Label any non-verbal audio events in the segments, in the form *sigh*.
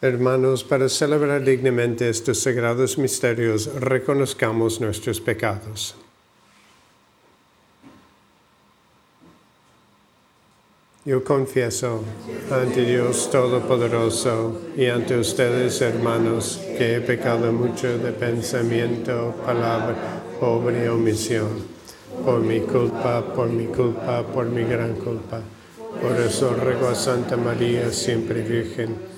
Hermanos, para celebrar dignamente estos sagrados misterios, reconozcamos nuestros pecados. Yo confieso ante Dios Todopoderoso y ante ustedes, hermanos, que he pecado mucho de pensamiento, palabra, y omisión. Por mi culpa, por mi culpa, por mi gran culpa. Por eso ruego a Santa María, siempre Virgen,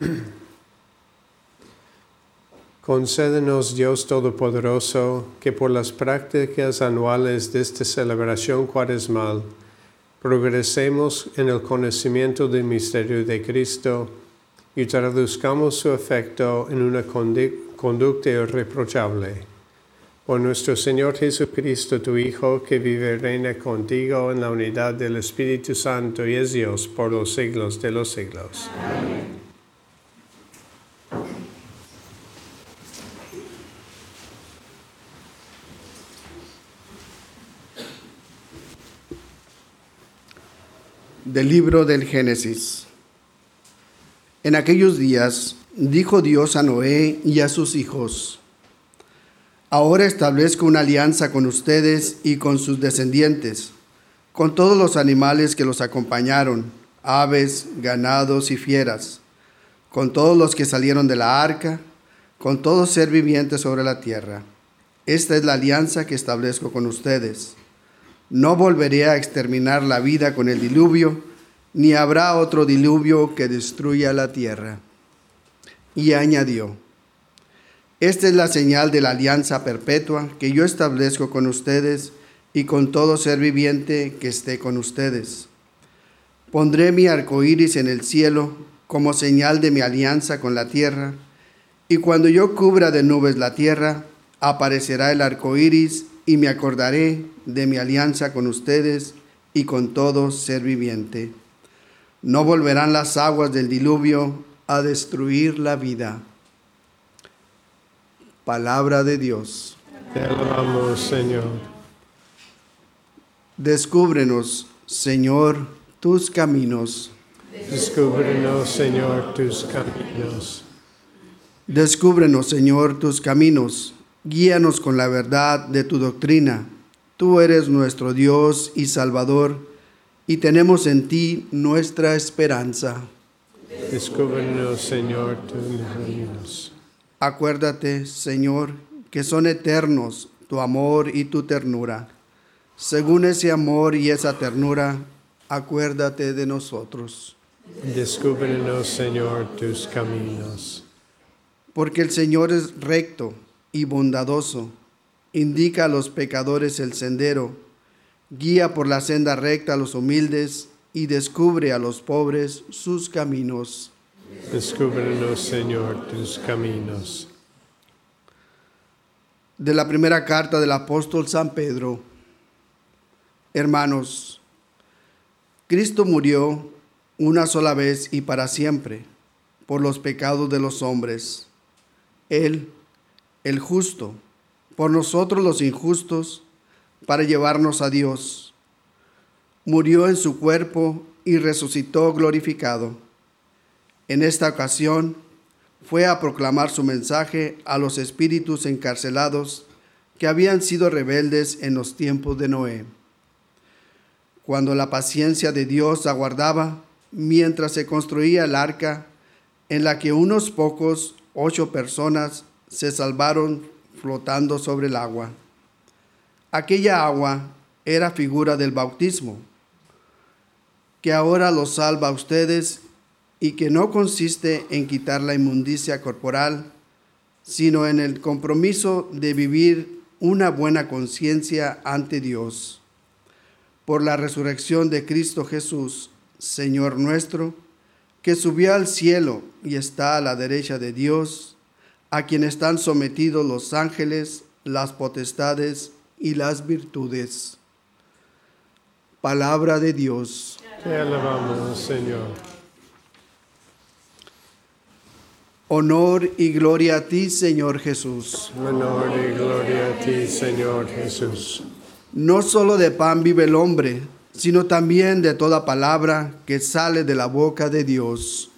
*clears throat* Concédenos, Dios Todopoderoso, que por las prácticas anuales de esta celebración cuaresmal progresemos en el conocimiento del misterio de Cristo y traduzcamos su efecto en una conducta irreprochable. Por nuestro Señor Jesucristo, tu Hijo, que vive y reina contigo en la unidad del Espíritu Santo y es Dios por los siglos de los siglos. Amén. Del libro del Génesis. En aquellos días dijo Dios a Noé y a sus hijos, Ahora establezco una alianza con ustedes y con sus descendientes, con todos los animales que los acompañaron, aves, ganados y fieras, con todos los que salieron de la arca, con todo ser viviente sobre la tierra. Esta es la alianza que establezco con ustedes no volveré a exterminar la vida con el diluvio, ni habrá otro diluvio que destruya la tierra. Y añadió, esta es la señal de la alianza perpetua que yo establezco con ustedes y con todo ser viviente que esté con ustedes. Pondré mi arco iris en el cielo como señal de mi alianza con la tierra, y cuando yo cubra de nubes la tierra, aparecerá el arco iris y me acordaré de mi alianza con ustedes y con todo ser viviente. No volverán las aguas del diluvio a destruir la vida. Palabra de Dios. Te alabamos, Señor. Descúbrenos, Señor, tus caminos. Descúbrenos, Señor, tus caminos. Descúbrenos, Señor, tus caminos. Guíanos con la verdad de tu doctrina. Tú eres nuestro Dios y Salvador, y tenemos en ti nuestra esperanza. Descúbrenos, Señor, tus caminos. Acuérdate, Señor, que son eternos tu amor y tu ternura. Según ese amor y esa ternura, acuérdate de nosotros. Descúbrenos, Señor, tus caminos. Porque el Señor es recto y bondadoso, indica a los pecadores el sendero, guía por la senda recta a los humildes y descubre a los pobres sus caminos. Descúbrenos, Señor, tus caminos. De la primera carta del apóstol San Pedro. Hermanos, Cristo murió una sola vez y para siempre por los pecados de los hombres. Él, el justo, por nosotros los injustos, para llevarnos a Dios. Murió en su cuerpo y resucitó glorificado. En esta ocasión fue a proclamar su mensaje a los espíritus encarcelados que habían sido rebeldes en los tiempos de Noé. Cuando la paciencia de Dios aguardaba mientras se construía el arca en la que unos pocos, ocho personas, se salvaron flotando sobre el agua. Aquella agua era figura del bautismo, que ahora los salva a ustedes y que no consiste en quitar la inmundicia corporal, sino en el compromiso de vivir una buena conciencia ante Dios. Por la resurrección de Cristo Jesús, Señor nuestro, que subió al cielo y está a la derecha de Dios, a quien están sometidos los ángeles, las potestades y las virtudes. Palabra de Dios. Te alabamos, Señor. Honor y gloria a ti, Señor Jesús. Honor y gloria a ti, Señor Jesús. No solo de pan vive el hombre, sino también de toda palabra que sale de la boca de Dios.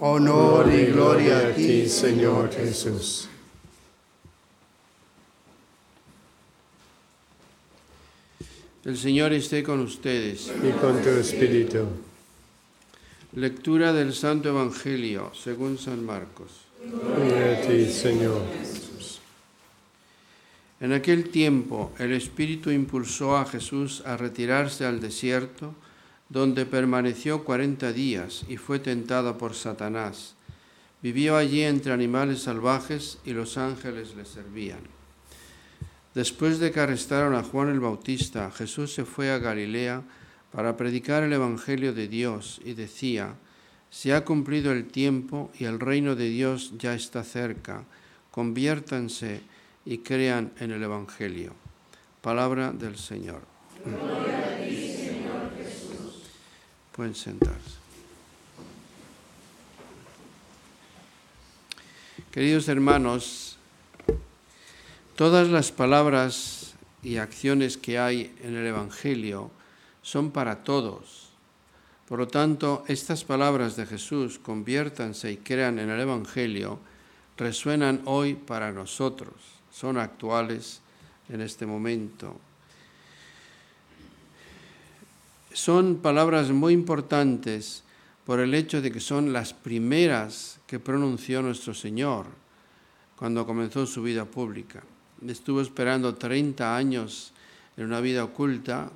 Honor y gloria a ti, Señor Jesús. El Señor esté con ustedes. Y con tu espíritu. Lectura del Santo Evangelio según San Marcos. Gloria a ti, Señor. En aquel tiempo el Espíritu impulsó a Jesús a retirarse al desierto, donde permaneció cuarenta días y fue tentado por Satanás. Vivió allí entre animales salvajes y los ángeles le servían. Después de que arrestaron a Juan el Bautista, Jesús se fue a Galilea para predicar el Evangelio de Dios y decía, se ha cumplido el tiempo y el reino de Dios ya está cerca, conviértanse y crean en el Evangelio. Palabra del Señor. Pueden sentarse. Queridos hermanos, todas las palabras y acciones que hay en el Evangelio son para todos. Por lo tanto, estas palabras de Jesús, conviértanse y crean en el Evangelio, resuenan hoy para nosotros, son actuales en este momento. Son palabras muy importantes por el hecho de que son las primeras que pronunció nuestro Señor cuando comenzó su vida pública. Estuvo esperando 30 años en una vida oculta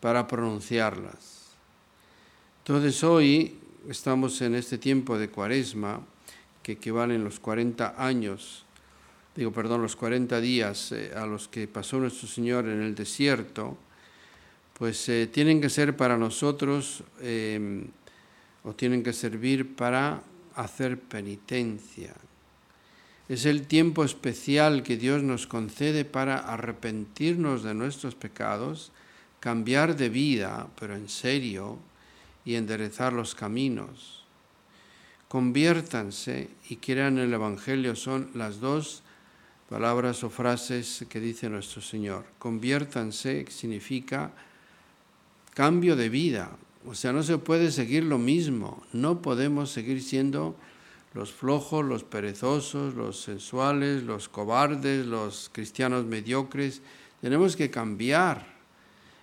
para pronunciarlas. Entonces hoy estamos en este tiempo de cuaresma, que equivalen los 40 años, digo, perdón, los 40 días eh, a los que pasó nuestro Señor en el desierto, pues eh, tienen que ser para nosotros eh, o tienen que servir para hacer penitencia. Es el tiempo especial que Dios nos concede para arrepentirnos de nuestros pecados, cambiar de vida, pero en serio, y enderezar los caminos. Conviértanse y crean el Evangelio son las dos palabras o frases que dice nuestro Señor. Conviértanse significa cambio de vida. O sea, no se puede seguir lo mismo. No podemos seguir siendo los flojos, los perezosos, los sensuales, los cobardes, los cristianos mediocres. Tenemos que cambiar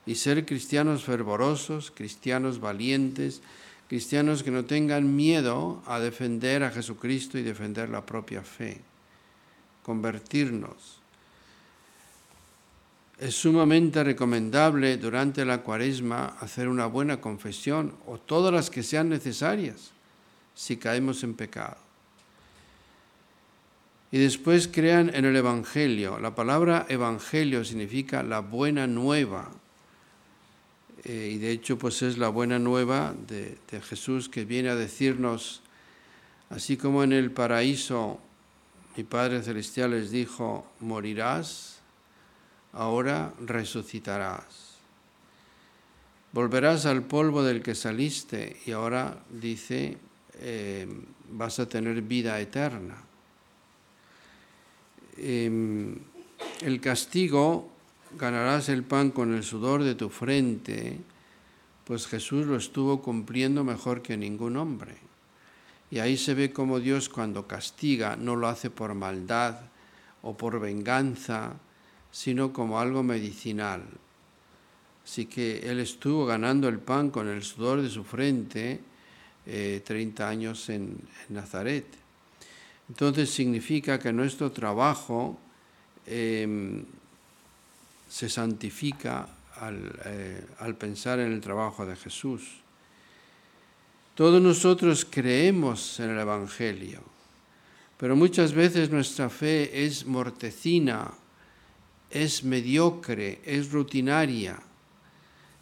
y ser cristianos fervorosos, cristianos valientes, cristianos que no tengan miedo a defender a Jesucristo y defender la propia fe, convertirnos. Es sumamente recomendable durante la cuaresma hacer una buena confesión o todas las que sean necesarias si caemos en pecado. Y después crean en el Evangelio. La palabra Evangelio significa la buena nueva. Eh, y de hecho pues es la buena nueva de, Jesús que viene a decirnos, así como en el paraíso mi Padre Celestial les dijo, morirás, ahora resucitarás. Volverás al polvo del que saliste y ahora dice, eh, vas a tener vida eterna. Em, el castigo, ganarás el pan con el sudor de tu frente, pues Jesús lo estuvo cumpliendo mejor que ningún hombre. Y ahí se ve cómo Dios cuando castiga no lo hace por maldad o por venganza, sino como algo medicinal. Así que Él estuvo ganando el pan con el sudor de su frente 30 eh, años en, Nazaret. Entonces significa que nuestro trabajo em, se santifica eh, al, pensar en el trabajo de Jesús. Todos nosotros creemos en el Evangelio, pero muchas veces nuestra fe es mortecina, es mediocre, es rutinaria.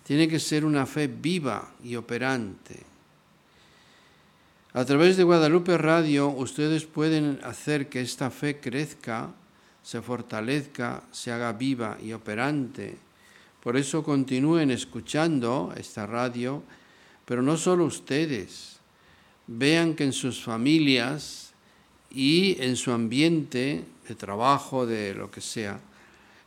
Tiene que ser una fe viva y operante. A través de Guadalupe Radio ustedes pueden hacer que esta fe crezca, se fortalezca, se haga viva y operante. Por eso continúen escuchando esta radio, pero no solo ustedes. Vean que en sus familias y en su ambiente de trabajo, de lo que sea,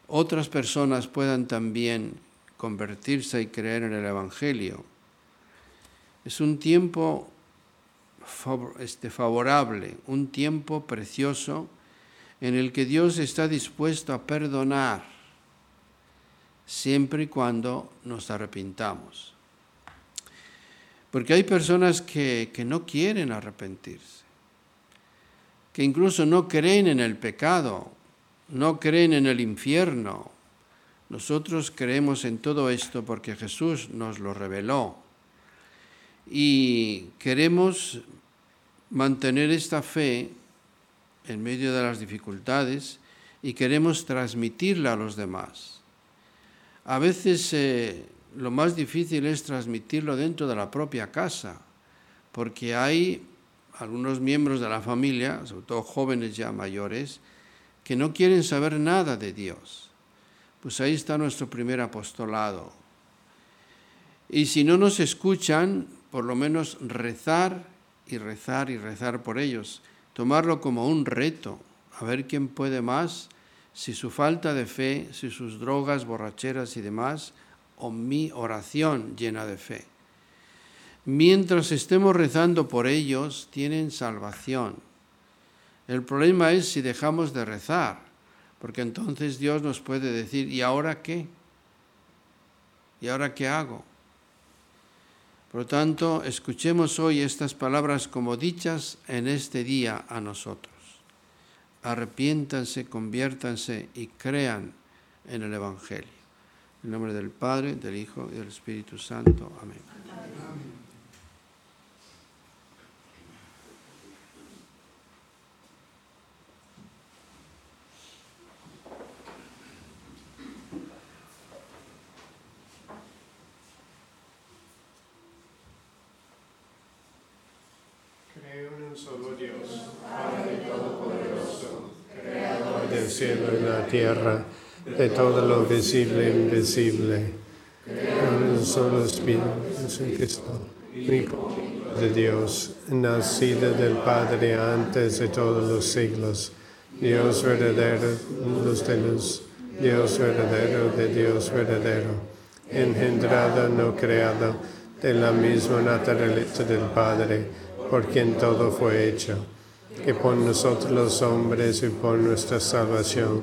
otras personas puedan también convertirse y creer en el Evangelio. Es un tiempo este, favorable, un tiempo precioso en el que Dios está dispuesto a perdonar siempre y cuando nos arrepintamos. Porque hay personas que, que no quieren arrepentirse, que incluso no creen en el pecado, no creen en el infierno. Nosotros creemos en todo esto porque Jesús nos lo reveló y queremos mantener esta fe en medio de las dificultades y queremos transmitirla a los demás. A veces eh, lo más difícil es transmitirlo dentro de la propia casa, porque hay algunos miembros de la familia, sobre todo jóvenes ya mayores, que no quieren saber nada de Dios. Pues ahí está nuestro primer apostolado. Y si no nos escuchan, por lo menos rezar y rezar y rezar por ellos, tomarlo como un reto, a ver quién puede más, si su falta de fe, si sus drogas, borracheras y demás, o mi oración llena de fe. Mientras estemos rezando por ellos, tienen salvación. El problema es si dejamos de rezar, porque entonces Dios nos puede decir, ¿y ahora qué? ¿Y ahora qué hago? Por lo tanto, escuchemos hoy estas palabras como dichas en este día a nosotros. Arrepiéntanse, conviértanse y crean en el Evangelio. En nombre del Padre, del Hijo y del Espíritu Santo. Amén. solo Dios, Padre Todopoderoso el cielo y tierra, de todo lo visible e invisible. En un solo Espíritu, Jesucristo, Hijo de Dios, nacido del Padre antes de todos los siglos, Dios verdadero, luz de luz, Dios verdadero de Dios verdadero, engendrado, no creado, de la misma naturaleza del Padre, por quien todo fue hecho, que por nosotros los hombres y por nuestra salvación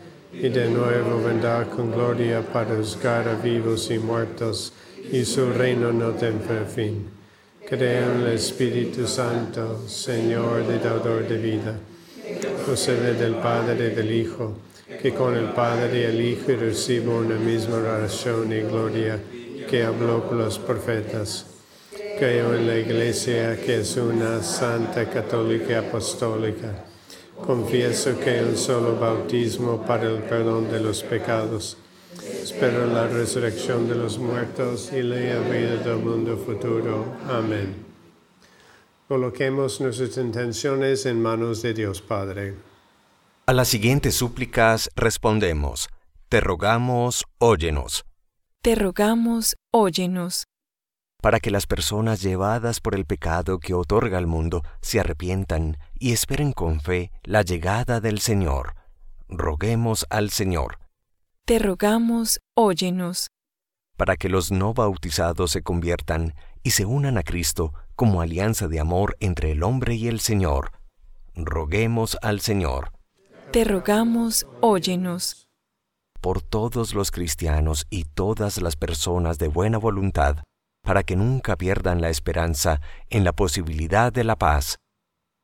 y de nuevo vendrá con gloria para juzgar a vivos y muertos, y su reino no tendrá fin. Creo en el Espíritu Santo, Señor y dador de vida, procede del Padre y del Hijo, que con el Padre y el Hijo recibo una misma oración y gloria que habló con los profetas. Creo en la Iglesia que es una santa, católica y apostólica Confieso que un solo bautismo para el perdón de los pecados. Espero la resurrección de los muertos y la vida del mundo futuro. Amén. Coloquemos nuestras intenciones en manos de Dios Padre. A las siguientes súplicas respondemos, Te rogamos, óyenos. Te rogamos, óyenos para que las personas llevadas por el pecado que otorga el mundo se arrepientan y esperen con fe la llegada del Señor. Roguemos al Señor. Te rogamos, óyenos. Para que los no bautizados se conviertan y se unan a Cristo como alianza de amor entre el hombre y el Señor. Roguemos al Señor. Te rogamos, óyenos. Por todos los cristianos y todas las personas de buena voluntad, para que nunca pierdan la esperanza en la posibilidad de la paz.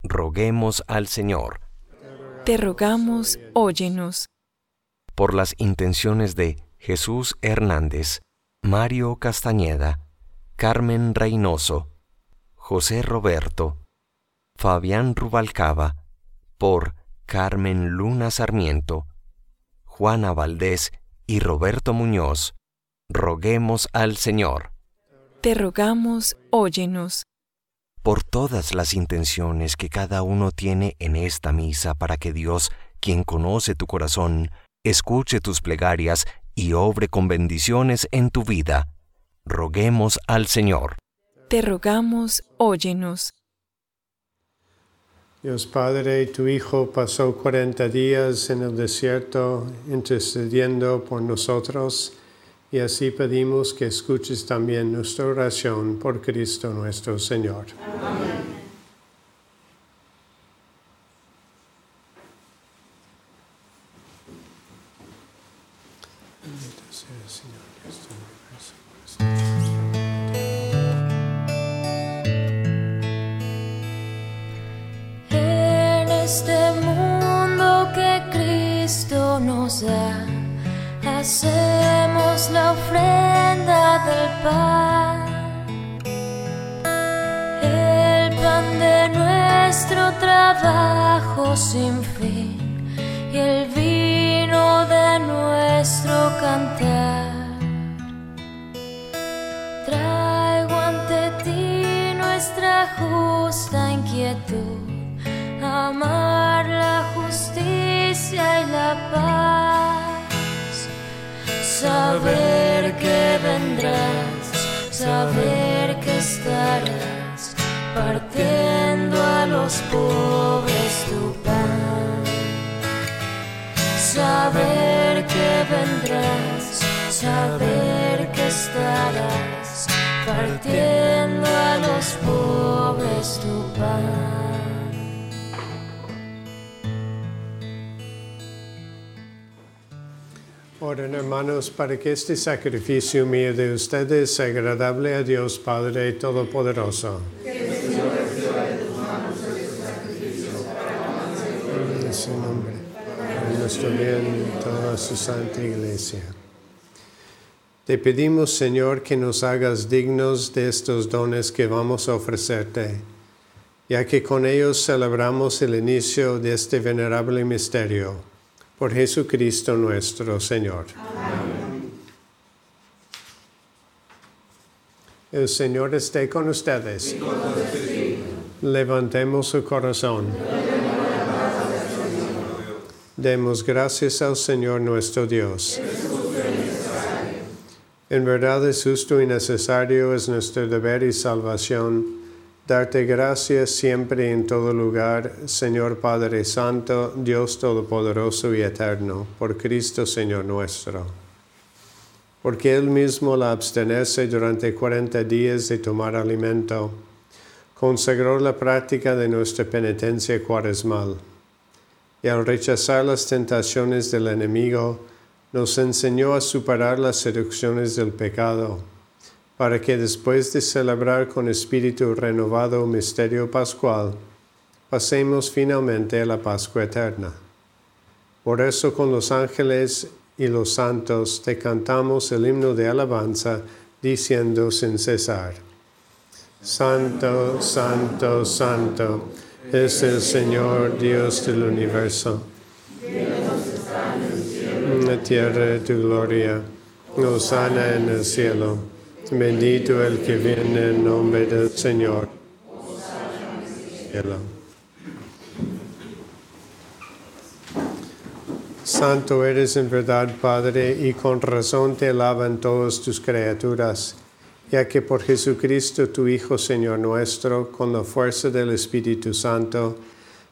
Roguemos al Señor. Te rogamos, óyenos. Por las intenciones de Jesús Hernández, Mario Castañeda, Carmen Reynoso, José Roberto, Fabián Rubalcaba, por Carmen Luna Sarmiento, Juana Valdés y Roberto Muñoz, roguemos al Señor te rogamos, óyenos. Por todas las intenciones que cada uno tiene en esta misa para que Dios, quien conoce tu corazón, escuche tus plegarias y obre con bendiciones en tu vida, roguemos al Señor. Te rogamos, óyenos. Dios Padre, tu Hijo pasó cuarenta días en el desierto intercediendo por nosotros y así pedimos que escuches también nuestra oración por Cristo nuestro Señor. Amén. Saber que estarás partiendo a los pobres tu pan. Oren hermanos para que este sacrificio mío de ustedes sea agradable a Dios Padre Todopoderoso. En su nombre, en nuestro bien, toda su santa iglesia. Te pedimos, Señor, que nos hagas dignos de estos dones que vamos a ofrecerte, ya que con ellos celebramos el inicio de este venerable misterio. Por Jesucristo nuestro Señor. El Señor esté con ustedes. Levantemos su corazón. Demos gracias al Señor nuestro Dios. En verdad es justo y necesario, es nuestro deber y salvación, darte gracias siempre y en todo lugar, Señor Padre Santo, Dios Todopoderoso y Eterno, por Cristo Señor nuestro. Porque Él mismo la abstenece durante cuarenta días de tomar alimento, consagró la práctica de nuestra penitencia cuaresmal, y al rechazar las tentaciones del enemigo, nos enseñó a superar las seducciones del pecado, para que después de celebrar con espíritu renovado el misterio pascual, pasemos finalmente a la Pascua eterna. Por eso con los ángeles y los santos te cantamos el himno de alabanza, diciendo sin cesar, Santo, Santo, Santo, es el Señor Dios del universo la tierra tu gloria, sana en el cielo. Bendito el que viene en nombre del Señor. Santo eres en verdad, Padre, y con razón te alaban todas tus criaturas, ya que por Jesucristo, tu Hijo, Señor nuestro, con la fuerza del Espíritu Santo,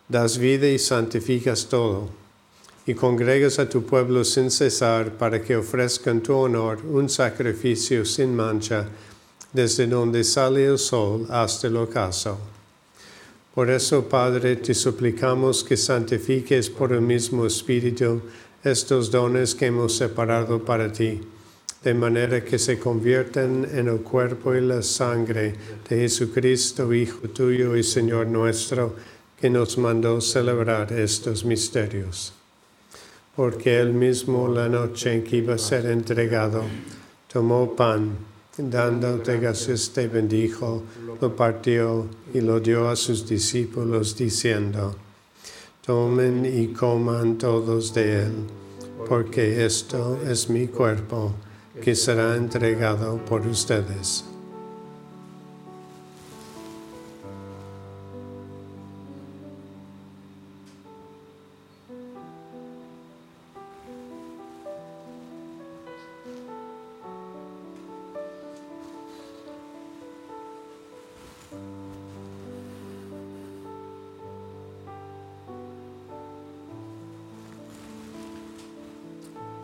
das vida y santificas todo y congregas a tu pueblo sin cesar para que ofrezcan tu honor un sacrificio sin mancha desde donde sale el sol hasta el ocaso. Por eso, Padre, te suplicamos que santifiques por el mismo Espíritu estos dones que hemos separado para ti, de manera que se conviertan en el cuerpo y la sangre de Jesucristo, Hijo tuyo y Señor nuestro, que nos mandó celebrar estos misterios porque él mismo la noche en que iba a ser entregado, tomó pan, dándote gracias te bendijo, lo partió y lo dio a sus discípulos diciendo, tomen y coman todos de él, porque esto es mi cuerpo que será entregado por ustedes.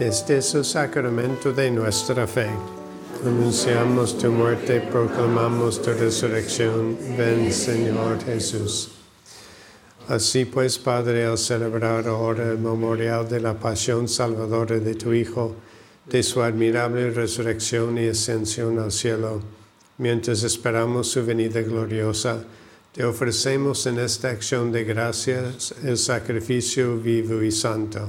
Este es el sacramento de nuestra fe. Anunciamos tu muerte, proclamamos tu resurrección. Ven, Señor Jesús. Así pues, Padre, al celebrar ahora el memorial de la pasión salvadora de tu Hijo, de su admirable resurrección y ascensión al cielo, mientras esperamos su venida gloriosa, te ofrecemos en esta acción de gracias el sacrificio vivo y santo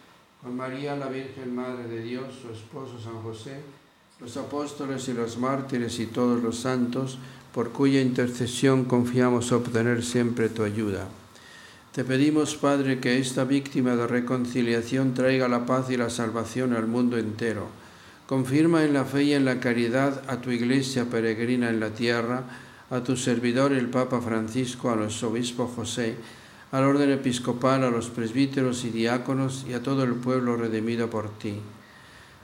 con María la Virgen Madre de Dios, su esposo San José, los apóstoles y los mártires y todos los santos, por cuya intercesión confiamos obtener siempre tu ayuda. Te pedimos, Padre, que esta víctima de reconciliación traiga la paz y la salvación al mundo entero. Confirma en la fe y en la caridad a tu iglesia peregrina en la tierra, a tu servidor el Papa Francisco, a los obispos José, al orden episcopal, a los presbíteros y diáconos y a todo el pueblo redimido por ti.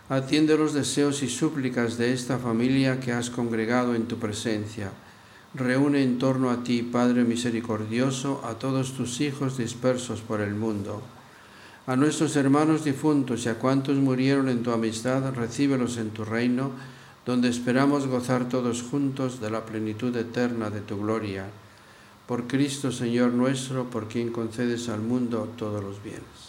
Atiende los deseos y súplicas de esta familia que has congregado en tu presencia. Reúne en torno a ti, Padre misericordioso, a todos tus hijos dispersos por el mundo. A nuestros hermanos difuntos y a cuantos murieron en tu amistad, recíbelos en tu reino donde esperamos gozar todos juntos de la plenitud eterna de tu gloria. Por Cristo Señor nuestro, por quien concedes al mundo todos los bienes.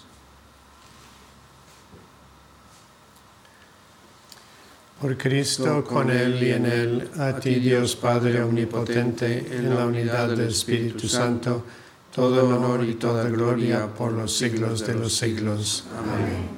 Por Cristo, con Él y en Él, a ti Dios Padre Omnipotente, en la unidad del Espíritu Santo, todo honor y toda gloria por los siglos de los siglos. Amén.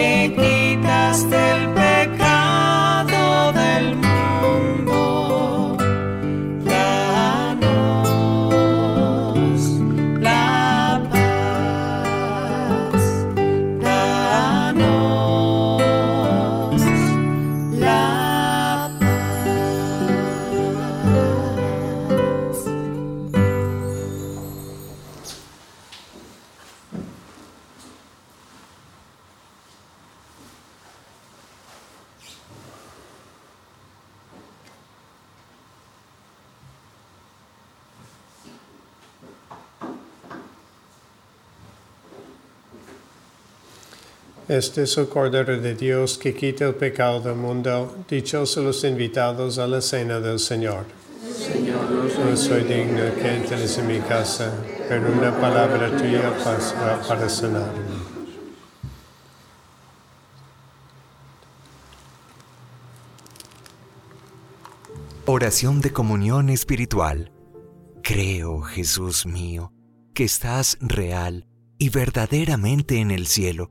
que Este es el Cordero de Dios que quita el pecado del mundo. Dichosos los invitados a la cena del Señor. Señor, no soy, digno que entres en mi casa, pero una palabra tuya pasará para sanarme. Oración de comunión espiritual. Creo, Jesús mío, que estás real y verdaderamente en el cielo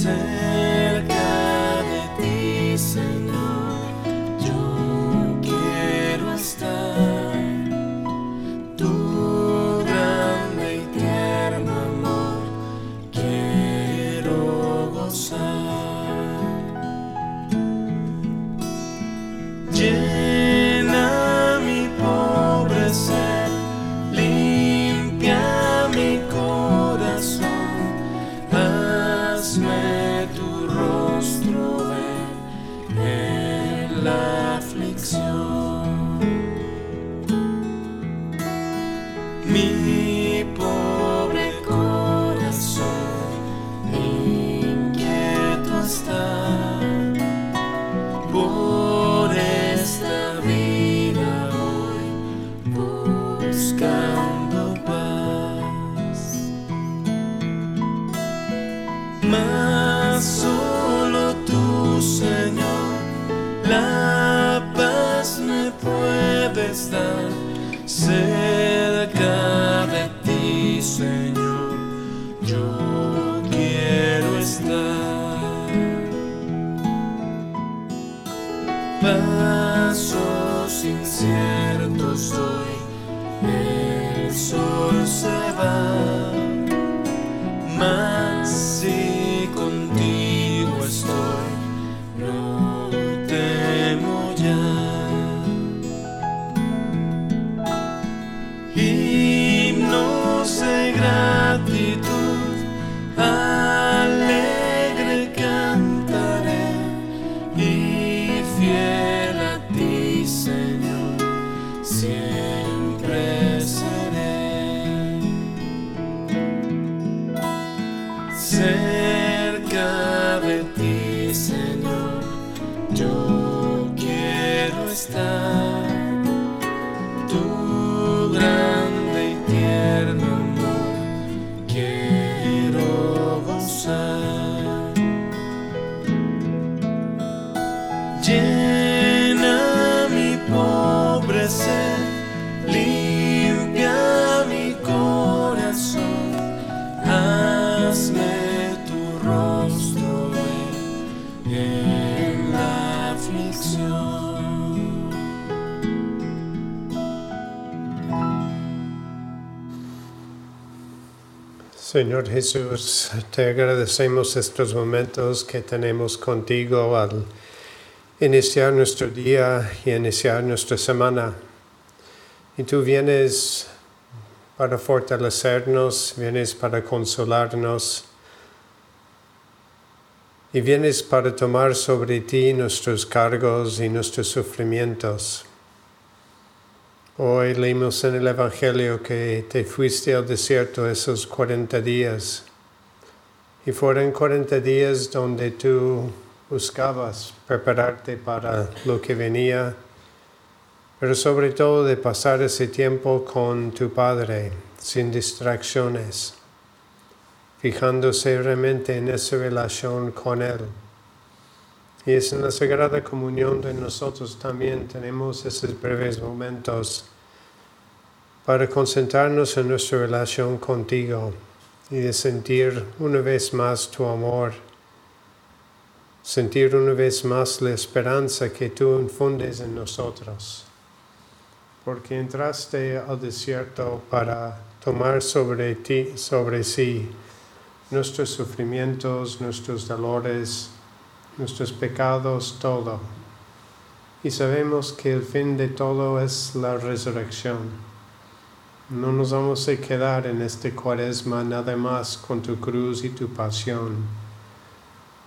Cerca Señor Jesús, te agradecemos estos momentos que tenemos contigo al iniciar nuestro día y iniciar nuestra semana. Y tú vienes para fortalecernos, vienes para consolarnos y vienes para tomar sobre ti nuestros cargos y nuestros sufrimientos. Hoy leímos en el Evangelio que te fuiste al desierto esos 40 días y fueron 40 días donde tú buscabas prepararte para lo que venía, pero sobre todo de pasar ese tiempo con tu Padre sin distracciones, fijándose realmente en esa relación con Él. Y es en la Sagrada Comunión de nosotros también tenemos esos breves momentos para concentrarnos en nuestra relación contigo y de sentir una vez más tu amor, sentir una vez más la esperanza que tú infundes en nosotros. Porque entraste al desierto para tomar sobre ti, sobre sí, nuestros sufrimientos, nuestros dolores, nuestros pecados, todo. Y sabemos que el fin de todo es la resurrección. No nos vamos a quedar en este cuaresma nada más con tu cruz y tu pasión,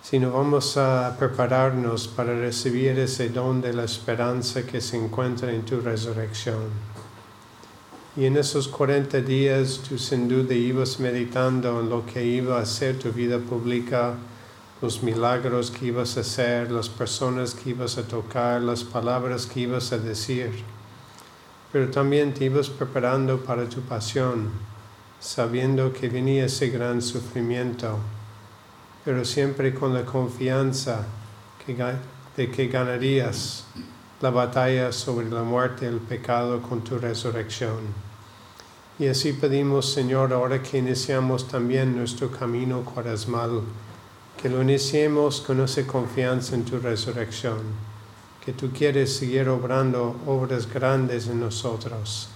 sino vamos a prepararnos para recibir ese don de la esperanza que se encuentra en tu resurrección. Y en esos 40 días tú sin duda ibas meditando en lo que iba a ser tu vida pública, los milagros que ibas a hacer, las personas que ibas a tocar, las palabras que ibas a decir. Pero también te ibas preparando para tu pasión, sabiendo que venía ese gran sufrimiento, pero siempre con la confianza de que ganarías la batalla sobre la muerte y el pecado con tu resurrección. Y así pedimos, Señor, ahora que iniciamos también nuestro camino cuaresmal, que lo iniciemos con esa confianza en tu resurrección, que tú quieres seguir obrando obras grandes en nosotros.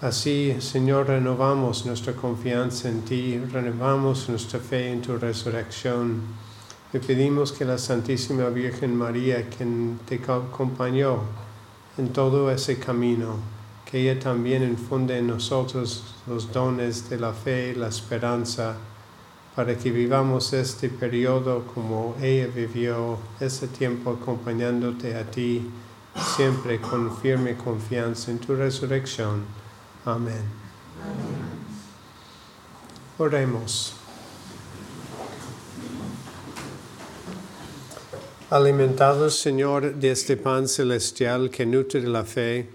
Así, Señor, renovamos nuestra confianza en ti, renovamos nuestra fe en tu resurrección y pedimos que la Santísima Virgen María, quien te acompañó en todo ese camino, que ella también infunde en nosotros los dones de la fe la esperanza, para que vivamos este periodo como ella vivió, ese tiempo acompañándote a ti, siempre con firme confianza en tu resurrección. Amén. Oremos. Alimentados, Señor, de este pan celestial que nutre la fe,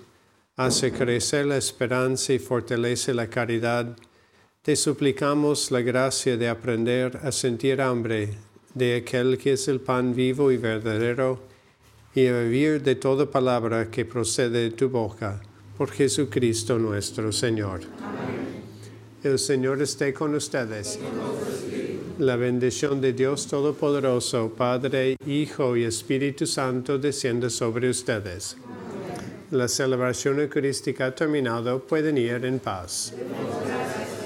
hace crecer la esperanza y fortalece la caridad, te suplicamos la gracia de aprender a sentir hambre de aquel que es el pan vivo y verdadero, y a vivir de toda palabra que procede de tu boca, por Jesucristo nuestro Señor. El Señor esté con ustedes. La bendición de Dios Todopoderoso, Padre, Hijo y Espíritu Santo, descienda sobre ustedes. La celebración eucarística ha terminado. Pueden ir en paz. andando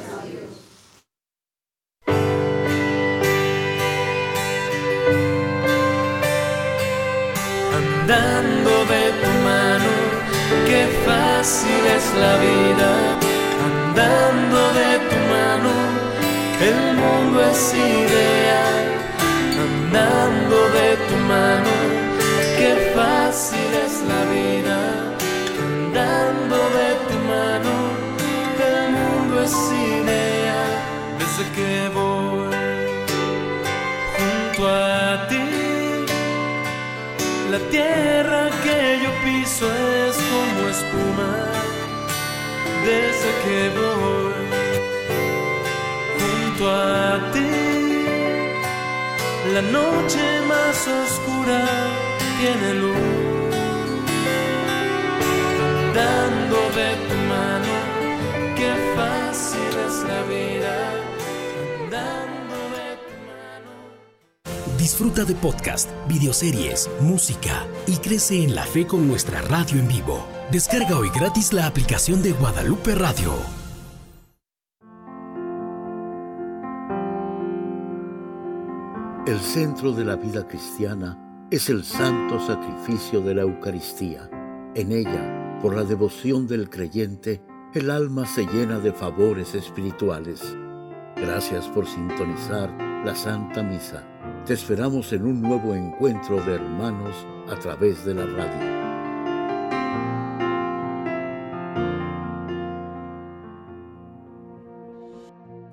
fácil es la vida, andando de tu mano, el mundo es ideal, andando de tu mano, qué fácil es la vida, andando de tu mano, el mundo es ideal, desde que voy junto a ti. La tierra que yo piso es desde que voy junto a ti. La noche más oscura tiene luz, andando de tu mano, qué fácil es la vida. Disfruta de podcast, videoseries, música y crece en la fe con nuestra radio en vivo. Descarga hoy gratis la aplicación de Guadalupe Radio. El centro de la vida cristiana es el santo sacrificio de la Eucaristía. En ella, por la devoción del creyente, el alma se llena de favores espirituales. Gracias por sintonizar la Santa Misa. Te esperamos en un nuevo encuentro de hermanos a través de la radio.